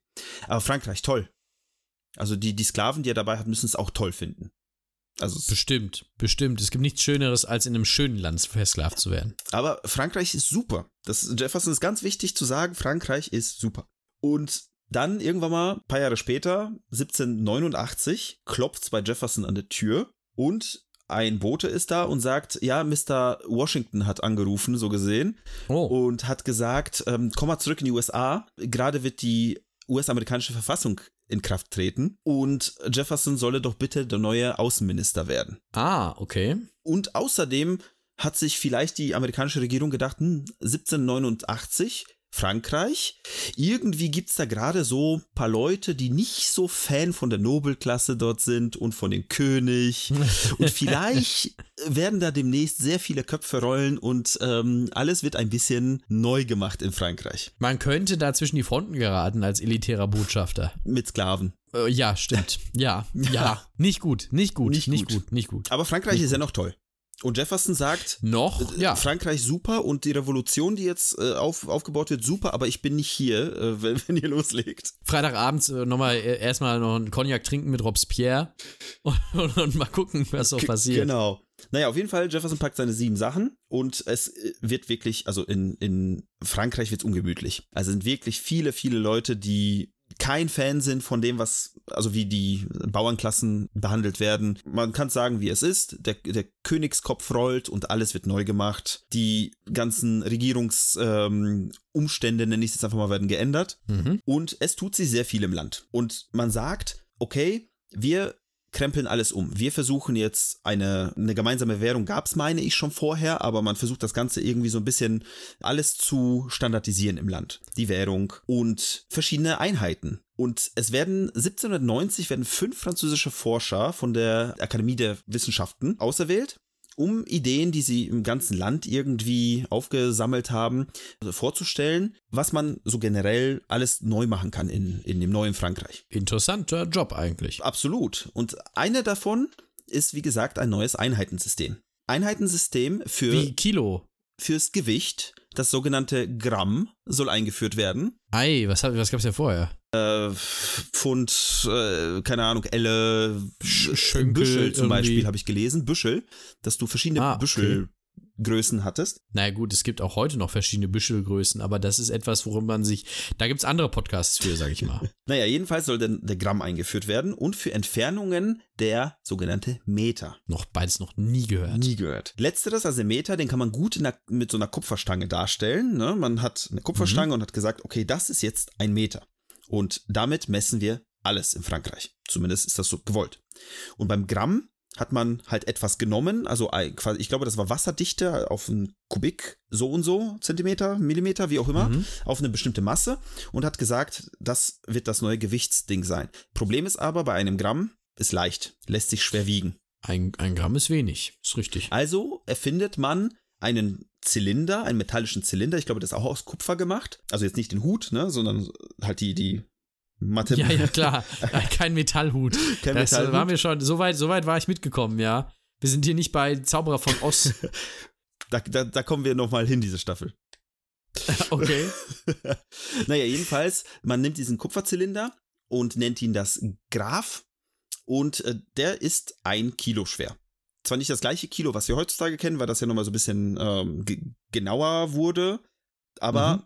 Aber Frankreich, toll. Also die, die Sklaven, die er dabei hat, müssen es auch toll finden. Also es,
Bestimmt, bestimmt. Es gibt nichts Schöneres, als in einem schönen Land versklavt zu werden.
aber Frankreich ist super. Das Jefferson ist ganz wichtig zu sagen, Frankreich ist super. Und dann irgendwann mal, ein paar Jahre später, 1789, klopft bei Jefferson an der Tür und ein Bote ist da und sagt, ja, Mr. Washington hat angerufen, so gesehen,
Oh,
und hat gesagt, ähm, komm mal zurück in die USA. Gerade wird die US-amerikanische Verfassung in Kraft treten und Jefferson solle doch bitte der neue Außenminister werden.
ah, okay.
Und außerdem hat sich vielleicht die amerikanische Regierung gedacht, hm, 1789, Frankreich, irgendwie gibt's da gerade so ein paar Leute, die nicht so Fan von der Nobelklasse dort sind und von dem König. Und (laughs) vielleicht werden da demnächst sehr viele Köpfe rollen und ähm, alles wird ein bisschen neu gemacht in Frankreich.
Man könnte da zwischen die Fronten geraten als elitärer Botschafter.
Mit Sklaven.
Äh, ja, stimmt. Ja, ja. (laughs) Nicht gut, nicht gut,
Nicht
nicht,
gut.
gut. nicht gut.
Aber Frankreich ist ja noch toll. Und Jefferson sagt,
Noch,
Äh,
ja.
Frankreich super und die Revolution, die jetzt äh, auf, aufgebaut wird, super, aber ich bin nicht hier, äh, (laughs) wenn, wenn ihr loslegt.
Freitagabends äh, nochmal äh, erstmal noch einen Cognac trinken mit Robespierre (laughs) und, und, und mal gucken, was so
G-
passiert.
Genau. Naja, auf jeden Fall, Jefferson packt seine sieben Sachen und es äh, wird wirklich, also in, in Frankreich wird es ungemütlich. Also sind wirklich viele, viele Leute, die kein Fan sind von dem, was, also wie die Bauernklassen behandelt werden. Man kann sagen, wie es ist. Der, der Königskopf rollt und alles wird neu gemacht. Die ganzen Regierungsumstände, ähm, nenne ich es jetzt einfach mal, werden geändert.
Mhm.
Und es tut sich sehr viel im Land. Und man sagt, okay, wir krempeln alles um. Wir versuchen jetzt eine, eine gemeinsame Währung, gab es meine ich schon vorher, aber man versucht das Ganze irgendwie so ein bisschen alles zu standardisieren im Land. Die Währung und verschiedene Einheiten. Und es werden 1790 werden fünf französische Forscher von der Akademie der Wissenschaften auserwählt, um Ideen, die sie im ganzen Land irgendwie aufgesammelt haben, also vorzustellen, was man so generell alles neu machen kann in, in dem neuen Frankreich.
Interessanter Job eigentlich.
Absolut. Und eine davon ist, wie gesagt, ein neues Einheitensystem. Einheitensystem für,
Wie Kilo.
fürs Gewicht, das sogenannte Gramm, soll eingeführt werden.
Ei, was, hab- was gab's ja vorher?
Äh, Pfund, äh, keine Ahnung, Elle,
Sch- Schönkel
Büschel zum
irgendwie.
Beispiel habe ich gelesen. Büschel, dass du verschiedene
Ah, okay.
Büschelgrößen hattest.
Na gut, es gibt auch heute noch verschiedene Büschelgrößen, aber das ist etwas, worum man sich. Da gibt's andere Podcasts für, sag ich mal. (laughs)
Naja, jedenfalls soll dann der Gramm eingeführt werden und für Entfernungen der sogenannte Meter.
noch beides noch nie gehört.
Nie gehört. Letzteres, also Meter, den kann man gut der, mit so einer Kupferstange darstellen. Ne? Man hat eine Kupferstange und hat gesagt, okay, das ist jetzt ein Meter. Und damit messen wir alles in Frankreich. Zumindest ist das so gewollt. Und beim Gramm hat man halt etwas genommen, also ich glaube, das war Wasserdichte auf einen Kubik, so und so, Zentimeter, Millimeter, wie auch immer,
Mhm.
auf eine bestimmte Masse und hat gesagt, das wird das neue Gewichtsding sein. Problem ist aber, bei einem Gramm ist leicht, lässt sich schwer wiegen.
Ein, ein Gramm ist wenig, ist richtig.
Also erfindet man einen Zylinder, einen metallischen Zylinder. Ich glaube, das ist auch aus Kupfer gemacht. Also jetzt nicht den Hut, ne, sondern halt die, die Matte.
Ja, ja, klar. (laughs) Äh, Kein Metallhut.
Kein
das
Metallhut.
war mir schon, so weit, so weit war ich mitgekommen, ja. Wir sind hier nicht bei Zauberer von Oz. (laughs)
Da, da, da kommen wir nochmal hin, diese Staffel. (laughs)
Okay.
naja, jedenfalls, man nimmt diesen Kupferzylinder und nennt ihn das Graph und äh, der ist ein Kilo schwer. Zwar nicht das gleiche Kilo, was wir heutzutage kennen, weil das ja nochmal so ein bisschen ähm, ge genauer wurde, aber
Mhm.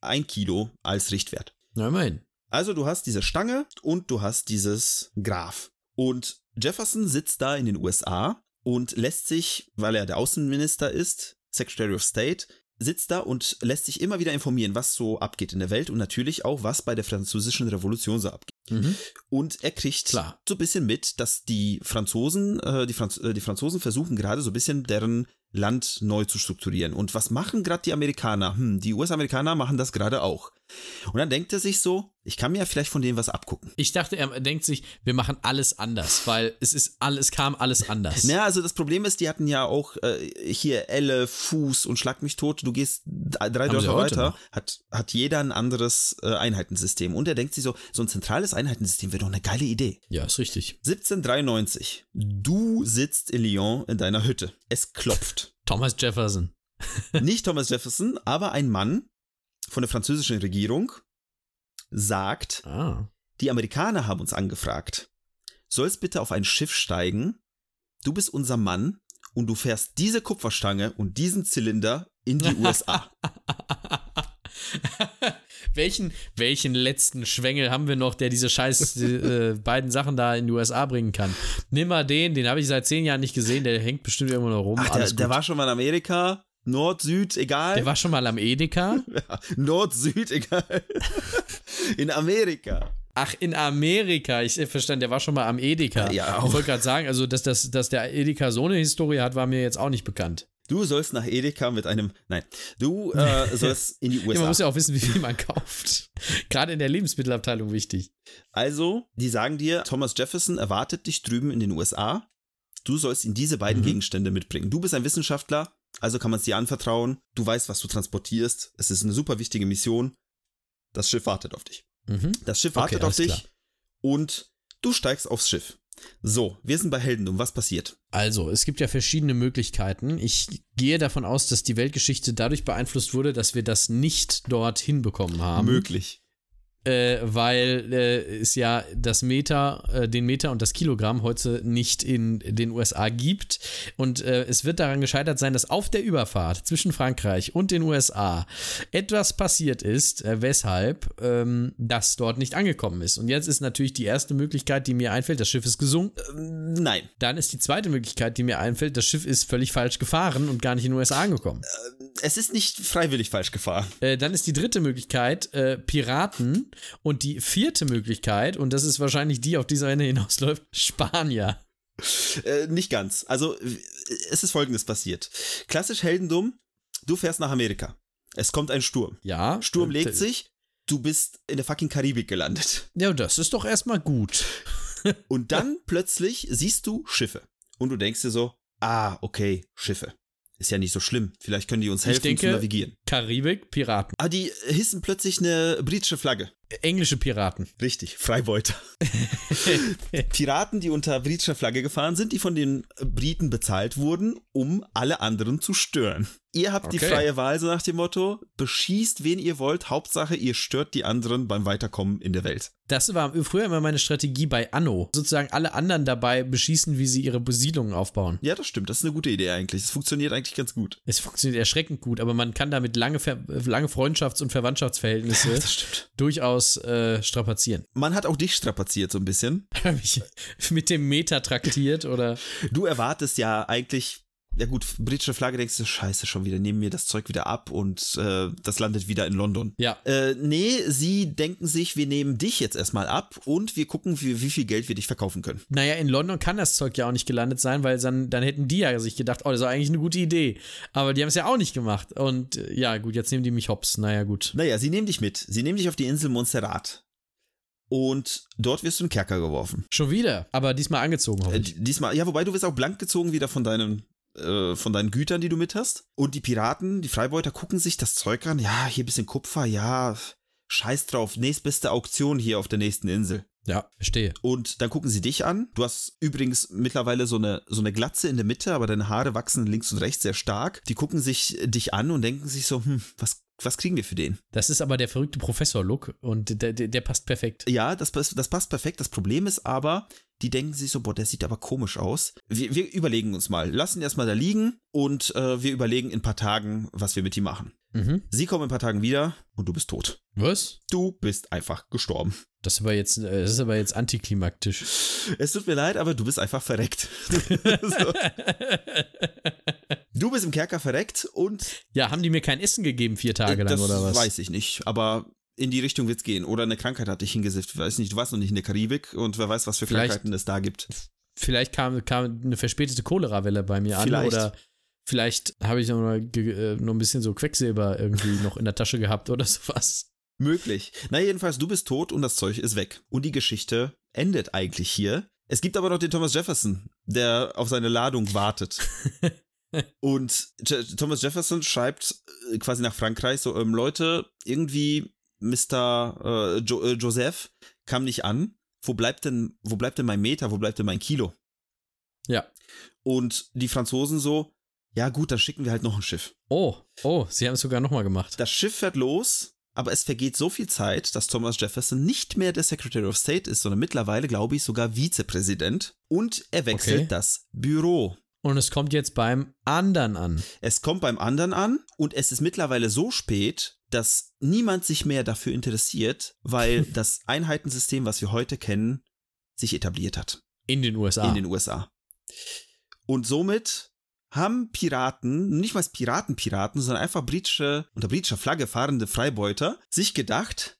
ein Kilo als Richtwert.
Na, immerhin.
Also du hast diese Stange und du hast dieses Graph. Und Jefferson sitzt da in den USA und lässt sich, weil er der Außenminister ist, Secretary of State, sitzt da und lässt sich immer wieder informieren, was so abgeht in der Welt und natürlich auch, was bei der französischen Revolution so abgeht.
Mhm.
Und er kriegt
Klar.
so ein bisschen mit, dass die Franzosen, äh, die, Franz äh, die Franzosen versuchen gerade so ein bisschen deren Land neu zu strukturieren. Und was machen gerade die Amerikaner? Hm, die US-Amerikaner machen das gerade auch. Und dann denkt er sich so, ich kann mir ja vielleicht von dem was abgucken.
Ich dachte, er denkt sich, wir machen alles anders, weil es ist alles, kam alles anders.
Naja, also das Problem ist, die hatten ja auch äh, hier Elle, Fuß und Schlag mich tot. Du gehst drei
Haben
Dörfer weiter,
noch.
hat, hat jeder ein anderes äh, Einheitensystem. Und er denkt sich so, so ein zentrales Einheitensystem wäre doch eine geile Idee.
Ja, ist richtig.
1793. Du sitzt in Lyon in deiner Hütte. Es klopft.
Thomas Jefferson.
Nicht Thomas Jefferson, aber ein Mann von der französischen Regierung sagt,
Ah.
die Amerikaner haben uns angefragt. Sollst bitte auf ein Schiff steigen. Du bist unser Mann und du fährst diese Kupferstange und diesen Zylinder in die USA. (laughs)
welchen, welchen letzten Schwengel haben wir noch, der diese scheiß (laughs) äh, beiden Sachen da in die USA bringen kann? Nimm mal den, den habe ich seit zehn Jahren nicht gesehen, der hängt bestimmt irgendwo noch rum.
Ach, der, der war schon mal in Amerika. Nord, Süd, egal.
der war schon mal am Edeka. (laughs)
Ja, Nord, Süd, egal. (laughs) In Amerika.
Ach, in Amerika. Ich verstand, der war schon mal am Edeka.
Ja, auch.
Ich wollte gerade sagen, also, dass, dass, dass der Edeka so eine Historie hat, war mir jetzt auch nicht bekannt.
Du sollst nach Edeka mit einem. Nein, du äh, (laughs) sollst in die
Ja, man
USA.
muss ja auch wissen, wie viel man kauft. Gerade in der Lebensmittelabteilung wichtig.
Also, die sagen dir, Thomas Jefferson erwartet dich drüben in den USA. Du sollst ihm diese beiden
Mhm.
Gegenstände mitbringen. Du bist ein Wissenschaftler, also kann man es dir anvertrauen. Du weißt, was du transportierst. Es ist eine super wichtige Mission. Das Schiff wartet auf dich.
Mhm.
Das Schiff
Okay,
wartet auf
alles
dich
klar.
und du steigst aufs Schiff. So, wir sind bei Heldendum. Was passiert?
Also, es gibt ja verschiedene Möglichkeiten. Ich gehe davon aus, dass die Weltgeschichte dadurch beeinflusst wurde, dass wir das nicht dort hinbekommen haben.
Möglich.
Äh, weil äh, es ja das Meter, äh, den Meter und das Kilogramm heute nicht in den USA gibt. Und äh, es wird daran gescheitert sein, dass auf der Überfahrt zwischen Frankreich und den USA etwas passiert ist, äh, weshalb ähm, das dort nicht angekommen ist. Und jetzt ist natürlich die erste Möglichkeit, die mir einfällt, das Schiff ist gesunken.
Ähm, Nein.
Dann ist die zweite Möglichkeit, die mir einfällt, das Schiff ist völlig falsch gefahren und gar nicht in den USA angekommen.
Es ist nicht freiwillig falsch gefahren.
Äh, dann ist die dritte Möglichkeit äh, Piraten und die vierte Möglichkeit, und das ist wahrscheinlich die, auf die es am Ende hinausläuft, Spanier.
Äh, nicht ganz. Also, es ist folgendes passiert. Klassisch Heldendum, du fährst nach Amerika. Es kommt ein Sturm.
Ja.
Sturm
äh,
legt sich, du bist in der fucking Karibik gelandet.
Ja, das ist doch erstmal gut. (laughs)
Und dann plötzlich siehst du Schiffe. Und du denkst dir so, ah, okay, Schiffe. Ist ja nicht so schlimm. Vielleicht können die uns helfen
denke-
zu navigieren.
Karibik, Piraten.
Ah, die hissen plötzlich eine britische Flagge.
Englische Piraten.
Richtig, Freibeuter. (laughs) Piraten, die unter britischer Flagge gefahren sind, die von den Briten bezahlt wurden, um alle anderen zu stören. Ihr habt die
Okay.
freie Wahl, so nach dem Motto, beschießt, wen ihr wollt, Hauptsache, ihr stört die anderen beim Weiterkommen in der Welt.
Das war früher immer meine Strategie bei Anno. Sozusagen alle anderen dabei beschießen, wie sie ihre Besiedlungen aufbauen.
Ja, das stimmt, das ist eine gute Idee eigentlich. Das funktioniert eigentlich ganz gut.
Es funktioniert erschreckend gut, aber man kann damit lange, Ver lange Freundschafts- und Verwandtschaftsverhältnisse (laughs) durchaus äh, strapazieren.
Man hat auch dich strapaziert so ein bisschen. (laughs)
Mit dem Meter traktiert oder
Du erwartest ja eigentlich, ja gut, britische Flagge denkst du, scheiße, schon wieder, nehmen wir das Zeug wieder ab und äh, das landet wieder in London.
ja.
Äh, nee, sie denken sich, wir nehmen dich jetzt erstmal ab und wir gucken, wie, wie viel Geld wir dich verkaufen können.
Naja, in London kann das Zeug ja auch nicht gelandet sein, weil dann, dann hätten die ja sich gedacht, oh, das ist eigentlich eine gute Idee. Aber die haben es ja auch nicht gemacht. Und äh, ja, gut, jetzt nehmen die mich hops. Naja, gut.
Naja, sie nehmen dich mit. Sie nehmen dich auf die Insel Montserrat. Und dort wirst du in den Kerker geworfen.
Schon wieder, aber diesmal angezogen, hoffe
Äh, diesmal, ja, wobei du wirst auch blank gezogen wieder von deinen, äh, von deinen Gütern, die du mit hast. Und die Piraten, die Freibeuter gucken sich das Zeug an. Ja, hier ein bisschen Kupfer, ja, scheiß drauf. Nächstbeste Auktion hier auf der nächsten Insel.
Ja, verstehe.
Und dann gucken sie dich an. Du hast übrigens mittlerweile so eine, so eine Glatze in der Mitte, aber deine Haare wachsen links und rechts sehr stark. Die gucken sich dich an und denken sich so, hm, was, was kriegen wir für den?
Das ist aber der verrückte Professor-Look und der, der, der passt perfekt.
Ja, das, das passt perfekt. Das Problem ist aber, die denken sich so, boah, der sieht aber komisch aus. Wir, wir überlegen uns mal, lassen ihn erstmal da liegen und äh, wir überlegen in ein paar Tagen, was wir mit ihm machen.
Mhm.
Sie kommen in ein paar Tagen wieder und du bist tot.
Was?
Du bist einfach gestorben.
Das ist aber jetzt, äh, das ist aber jetzt antiklimaktisch.
Es tut mir leid, aber du bist einfach verreckt. (laughs) so. Du bist im Kerker verreckt und
ja, haben die mir kein Essen gegeben vier Tage lang
das
oder was?
weiß ich nicht, aber in die Richtung wird's gehen. Oder eine Krankheit hat dich hingesifft. Weiß nicht, du warst noch nicht in der Karibik und wer weiß, was für
Vielleicht-
Krankheiten es da gibt.
Vielleicht kam, kam eine verspätete Cholerawelle bei mir an
Vielleicht.
oder vielleicht habe ich noch, mal äh, noch ein bisschen so Quecksilber irgendwie (laughs) noch in der Tasche gehabt oder sowas.
Möglich. Na, jedenfalls, du bist tot und das Zeug ist weg. Und die Geschichte endet eigentlich hier. Es gibt aber noch den Thomas Jefferson, der auf seine Ladung wartet. (laughs) und Thomas Jefferson schreibt äh, quasi nach Frankreich so, ähm, Leute, irgendwie Mr. Äh, jo äh, Joseph kam nicht an. Wo bleibt denn, wo bleibt denn mein Meter? Wo bleibt denn mein Kilo?
Ja.
Und die Franzosen so, ja gut, dann schicken wir halt noch ein Schiff.
Oh, oh, sie haben es sogar nochmal gemacht.
Das Schiff fährt los, aber es vergeht so viel Zeit, dass Thomas Jefferson nicht mehr der Secretary of State ist, sondern mittlerweile, glaube ich, sogar Vizepräsident. Und er wechselt
Okay.
das Büro.
Und es kommt jetzt beim anderen an.
Es kommt beim anderen an und es ist mittlerweile so spät, dass niemand sich mehr dafür interessiert, weil (laughs) das Einheitensystem, was wir heute kennen, sich etabliert hat
In den USA.
in den USA. Und somit haben Piraten, nicht mal Piraten-Piraten, sondern einfach britische, unter britischer Flagge fahrende Freibeuter, sich gedacht,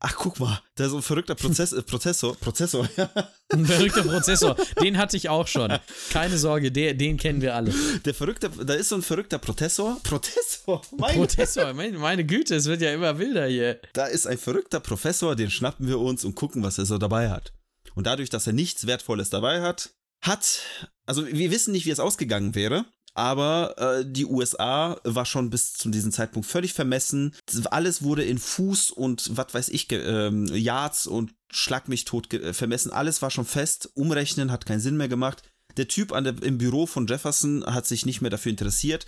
ach guck mal, da ist so ein verrückter Prozess, äh, Prozessor, Prozessor, (laughs)
Ein verrückter Prozessor. Den hatte ich auch schon. Keine Sorge, der, den kennen wir alle.
der verrückte, da ist so ein verrückter Prozessor, Prozessor, mein
Prozessor, meine, meine Güte, es wird ja immer wilder hier.
Da ist ein verrückter Professor, den schnappen wir uns und gucken, was er so dabei hat. Und dadurch, dass er nichts Wertvolles dabei hat, hat, also wir wissen nicht, wie es ausgegangen wäre, aber äh, die USA war schon bis zu diesem Zeitpunkt völlig vermessen. Alles wurde in Fuß und was weiß ich, ähm, Yards und Schlag mich tot äh, vermessen. Alles war schon fest. Umrechnen hat keinen Sinn mehr gemacht. Der Typ an der, im Büro von Jefferson hat sich nicht mehr dafür interessiert.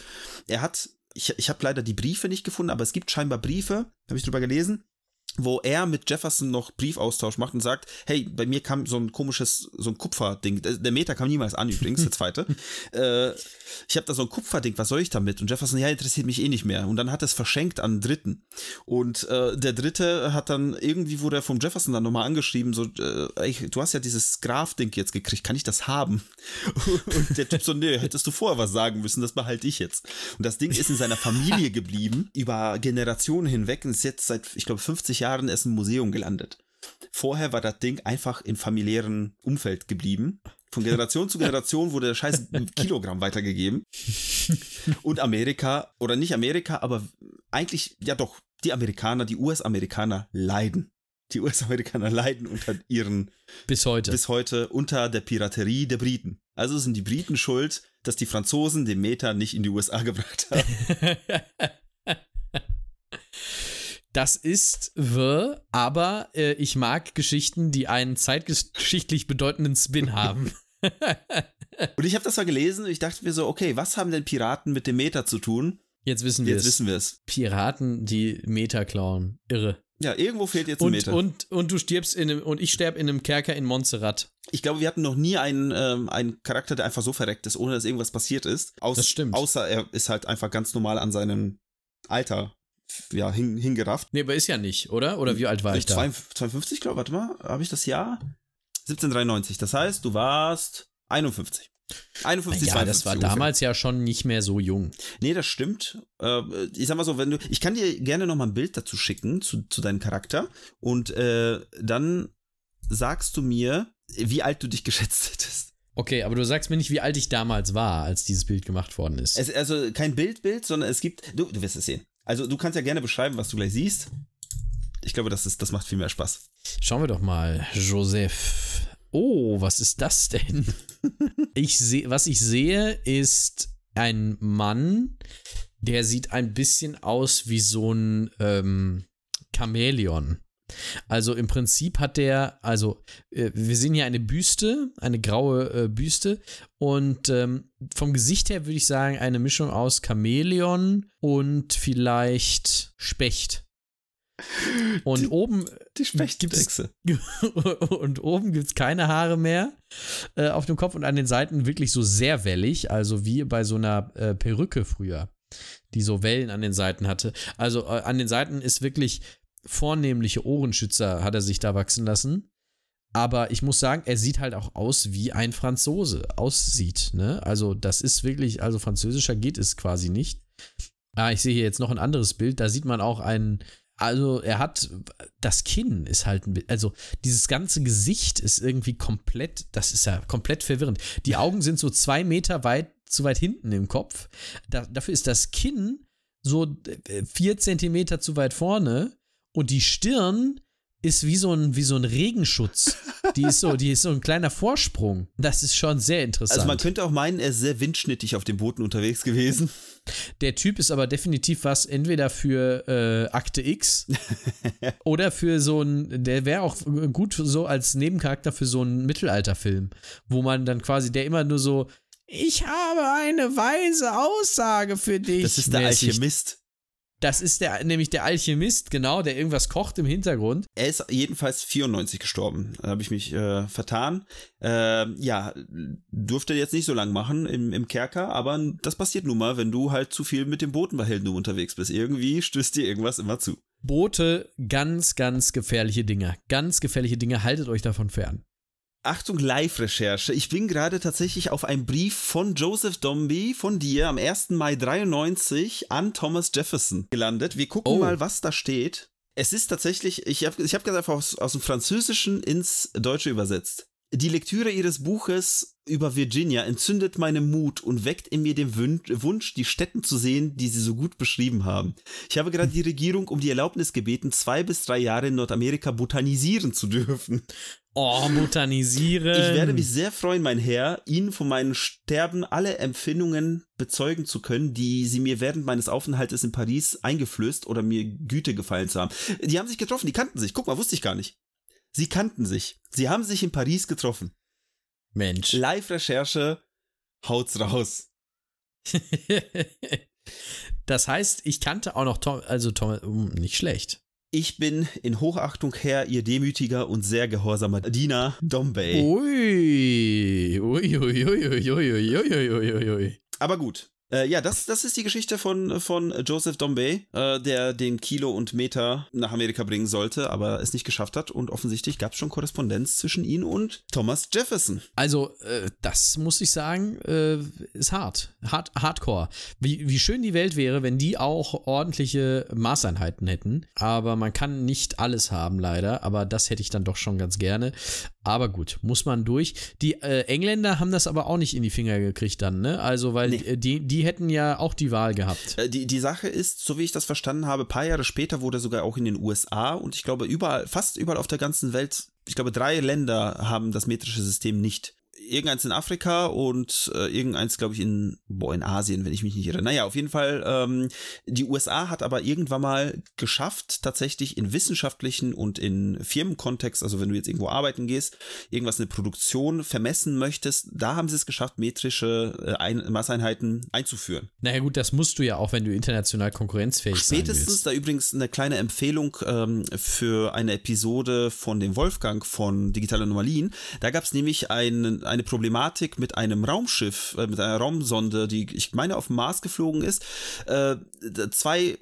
Er hat, ich, ich habe leider die Briefe nicht gefunden, aber es gibt scheinbar Briefe, habe ich drüber gelesen, wo er mit Jefferson noch Briefaustausch macht und sagt, hey, bei mir kam so ein komisches, so ein Kupferding, der Meter kam niemals an übrigens, der zweite. (laughs) äh, ich habe da so ein Kupferding, was soll ich damit? Und Jefferson, ja, interessiert mich eh nicht mehr. Und dann hat er es verschenkt an einen Dritten. Und äh, der Dritte hat dann, irgendwie wurde er vom Jefferson dann nochmal angeschrieben, so, äh, ey, du hast ja dieses Graf-Ding jetzt gekriegt, kann ich das haben? (laughs) Und der Typ so, nee, hättest du vorher was sagen müssen, das behalte ich jetzt. Und das Ding ist in seiner Familie geblieben, über Generationen hinweg und ist jetzt seit, ich glaube, 50 Jahren erst im Museum gelandet. Vorher war das Ding einfach im familiären Umfeld geblieben. Von Generation zu Generation wurde der scheiß (laughs) Kilogramm weitergegeben. Und Amerika, oder nicht Amerika, aber eigentlich, ja doch, die Amerikaner, die US-Amerikaner leiden. Die US-Amerikaner leiden unter ihren,
Bis heute.
bis heute, unter der Piraterie der Briten. Also sind die Briten schuld, dass die Franzosen den Meter nicht in die USA gebracht haben. (laughs)
Das ist wirr, aber äh, ich mag Geschichten, die einen zeitgeschichtlich bedeutenden Spin (laughs) haben. (laughs)
Und ich habe das mal gelesen und ich dachte mir so, okay, was haben denn Piraten mit dem Meter zu tun?
Jetzt wissen wir
Jetzt
es.
wissen wir es.
Piraten, die Meter klauen. Irre.
Ja, irgendwo fehlt jetzt ein
Und,
Meter.
und, und du stirbst in einem, und ich sterbe in einem Kerker in Montserrat.
Ich glaube, wir hatten noch nie einen, ähm, einen Charakter, der einfach so verreckt ist, ohne dass irgendwas passiert ist. Aus,
Das stimmt.
Außer er ist halt einfach ganz normal an seinem Alter ja, hin, hingerafft.
Nee, aber ist ja nicht, oder? Oder wie alt war ich da?
52, glaube ich, warte mal, habe ich das Jahr? 1793. Das heißt, du warst 51. 51,
Ja,
52
das war
ungefähr.
damals ja schon nicht mehr so jung.
Nee, das stimmt. Äh, ich sag mal so, wenn du, ich kann dir gerne noch mal ein Bild dazu schicken zu, zu deinem Charakter und äh, dann sagst du mir, wie alt du dich (laughs) geschätzt hättest.
Okay, aber du sagst mir nicht, wie alt ich damals war, als dieses Bild gemacht worden ist.
Es, also kein Bildbild, sondern es gibt, du, du wirst es sehen. Also du kannst ja gerne beschreiben, was du gleich siehst. Ich glaube, das, ist, das macht viel mehr Spaß.
Schauen wir doch mal. Joseph. Oh, was ist das denn? (laughs) ich sehe, was ich sehe, ist ein Mann, der sieht ein bisschen aus wie so ein ähm, Chamäleon. Also im Prinzip hat der, also äh, wir sehen hier eine Büste, eine graue äh, Büste und ähm, vom Gesicht her würde ich sagen eine Mischung aus Chamäleon und vielleicht Specht. Und
Die-
oben
Die
Gibt es-
Spechtechse. (laughs)
und oben gibt es keine Haare mehr äh, auf dem Kopf und an den Seiten wirklich so sehr wellig, also wie bei so einer äh, Perücke früher, die so Wellen an den Seiten hatte. Also äh, an den Seiten ist wirklich vornehmliche Ohrenschützer hat er sich da wachsen lassen. Aber ich muss sagen, er sieht halt auch aus, wie ein Franzose aussieht. Ne? Also das ist wirklich, also französischer geht es quasi nicht. Ah, ich sehe hier jetzt noch ein anderes Bild. Da sieht man auch einen, also er hat, das Kinn ist halt ein, also dieses ganze Gesicht ist irgendwie komplett, das ist ja komplett verwirrend. Die Augen sind so zwei Meter weit, zu weit hinten im Kopf. Da, dafür ist das Kinn so äh, vier Zentimeter zu weit vorne Und die Stirn ist wie so ein, wie so ein Regenschutz. Die ist so, die ist so ein kleiner Vorsprung. Das ist schon sehr interessant.
Also man könnte auch meinen, er ist sehr windschnittig auf dem Booten unterwegs gewesen.
Der Typ ist aber definitiv was entweder für äh, Akte X (laughs) oder für so ein, der wäre auch gut so als Nebencharakter für so einen Mittelalterfilm, wo man dann quasi, der immer nur so, ich habe eine weise Aussage für dich.
Das ist der Alchemist.
Das ist der, nämlich der Alchemist, genau, der irgendwas kocht im Hintergrund.
Er ist jedenfalls 94 gestorben. Da habe ich mich äh, vertan. Äh, ja, durfte jetzt nicht so lang machen im, im Kerker, aber das passiert nun mal, wenn du halt zu viel mit dem Booten bei Helden unterwegs bist. Irgendwie stößt dir irgendwas immer zu.
Boote, ganz, ganz gefährliche Dinge. Ganz gefährliche Dinge, haltet euch davon fern.
Achtung, Live-Recherche. Ich bin gerade tatsächlich auf einen Brief von Joseph Dombey von dir am 1. Mai 93 an Thomas Jefferson gelandet. Wir gucken
Oh.
mal, was da steht. Es ist tatsächlich, ich habe ich hab ganz einfach aus, aus dem Französischen ins Deutsche übersetzt. Die Lektüre ihres Buches über Virginia entzündet meinen Mut und weckt in mir den Wunsch, die Städten zu sehen, die sie so gut beschrieben haben. Ich habe gerade die (laughs) Regierung um die Erlaubnis gebeten, zwei bis drei Jahre in Nordamerika botanisieren zu dürfen.
Oh, botanisieren.
Ich werde mich sehr freuen, mein Herr, Ihnen von meinem Sterben alle Empfindungen bezeugen zu können, die Sie mir während meines Aufenthaltes in Paris eingeflößt oder mir Güte gefallen zu haben. Die haben sich getroffen, die kannten sich. Guck mal, wusste ich gar nicht. Sie kannten sich. Sie haben sich in Paris getroffen.
Mensch.
Live-Recherche, haut's raus. (laughs)
das heißt, ich kannte auch noch Tom, also Tom, um, nicht schlecht.
Ich bin in Hochachtung Herr, Ihr demütiger und sehr gehorsamer Diener, Dombey.
Ui. Ui, ui, ui, ui, ui, ui, ui, ui, ui, ui.
Aber gut. Äh, ja, das, das ist die Geschichte von, von Joseph Dombey, äh, der den Kilo und Meter nach Amerika bringen sollte, aber es nicht geschafft hat. Und offensichtlich gab es schon Korrespondenz zwischen ihm und Thomas Jefferson.
Also, äh, das muss ich sagen, äh, ist hart. hart. Hardcore. Wie, wie schön die Welt wäre, wenn die auch ordentliche Maßeinheiten hätten. Aber man kann nicht alles haben, leider. Aber das hätte ich dann doch schon ganz gerne. Aber gut, muss man durch. Die äh, Engländer haben das aber auch nicht in die Finger gekriegt dann, ne? Also, weil
Nee.
äh, die, die hätten ja auch die Wahl gehabt.
Äh, die, die Sache ist, so wie ich das verstanden habe, paar Jahre später wurde sogar auch in den USA und ich glaube überall, fast überall auf der ganzen Welt, ich glaube drei Länder haben das metrische System nicht. Irgendeins in Afrika und äh, irgendeins, glaube ich, in, boah, in Asien, wenn ich mich nicht irre. Naja, auf jeden Fall, ähm, die USA hat aber irgendwann mal geschafft, tatsächlich in wissenschaftlichen und in Firmenkontext, also wenn du jetzt irgendwo arbeiten gehst, irgendwas eine Produktion vermessen möchtest, da haben sie es geschafft, metrische äh, Ein Maßeinheiten einzuführen.
Naja, gut, das musst du ja auch, wenn du international konkurrenzfähig sein
Spätestens da übrigens eine kleine Empfehlung ähm, für eine Episode von dem Wolfgang von Digitale Anomalien. Da gab es nämlich ein, eine Problematik mit einem Raumschiff, äh, mit einer Raumsonde, die ich meine auf dem Mars geflogen ist. Äh, zwei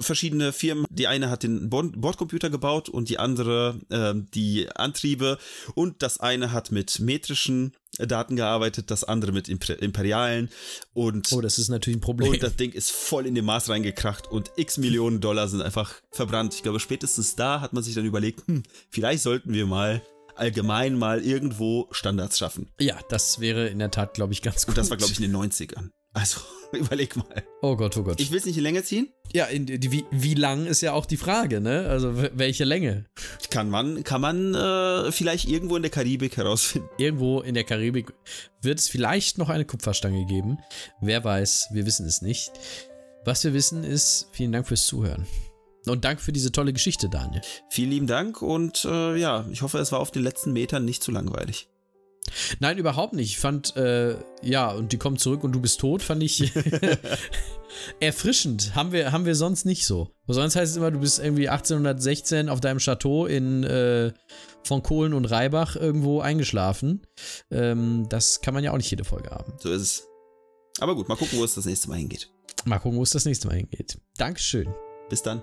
verschiedene Firmen. Die eine hat den Bord Bordcomputer gebaut und die andere äh, die Antriebe. Und das eine hat mit metrischen Daten gearbeitet, das andere mit imper imperialen. Und
Oh, das ist natürlich ein Problem.
und das Ding ist voll in den Mars reingekracht und x Millionen Dollar sind einfach verbrannt. Ich glaube, spätestens da hat man sich dann überlegt, hm, vielleicht sollten wir mal allgemein mal irgendwo Standards schaffen.
ja, das wäre in der Tat, glaube ich, ganz gut.
Und das war, glaube ich, in den 90ern. Also, (laughs) überleg mal.
Oh Gott, oh Gott.
Ich will es nicht in Länge ziehen.
ja, in, die, wie, wie lang ist ja auch die Frage, ne? Also welche Länge?
Kann man, kann man äh, vielleicht irgendwo in der Karibik herausfinden.
Irgendwo in der Karibik wird es vielleicht noch eine Kupferstange geben. Wer weiß, wir wissen es nicht. Was wir wissen ist, vielen Dank fürs Zuhören. Und Dank für diese tolle Geschichte, Daniel.
Vielen lieben Dank und äh, ja, ich hoffe, es war auf den letzten Metern nicht zu langweilig.
Nein, überhaupt nicht. Ich fand, äh, ja, und die kommen zurück und du bist tot, fand ich (laughs) (laughs) erfrischend. Haben wir, haben wir sonst nicht so. Sonst heißt es immer, du bist irgendwie 1816 auf deinem Chateau in äh, von Kohlen und Reibach irgendwo eingeschlafen. Ähm, das kann man ja auch nicht jede Folge haben.
So ist es. Aber gut, mal gucken, wo es das nächste Mal hingeht.
Mal gucken, wo es das nächste Mal hingeht. Dankeschön.
Bis dann.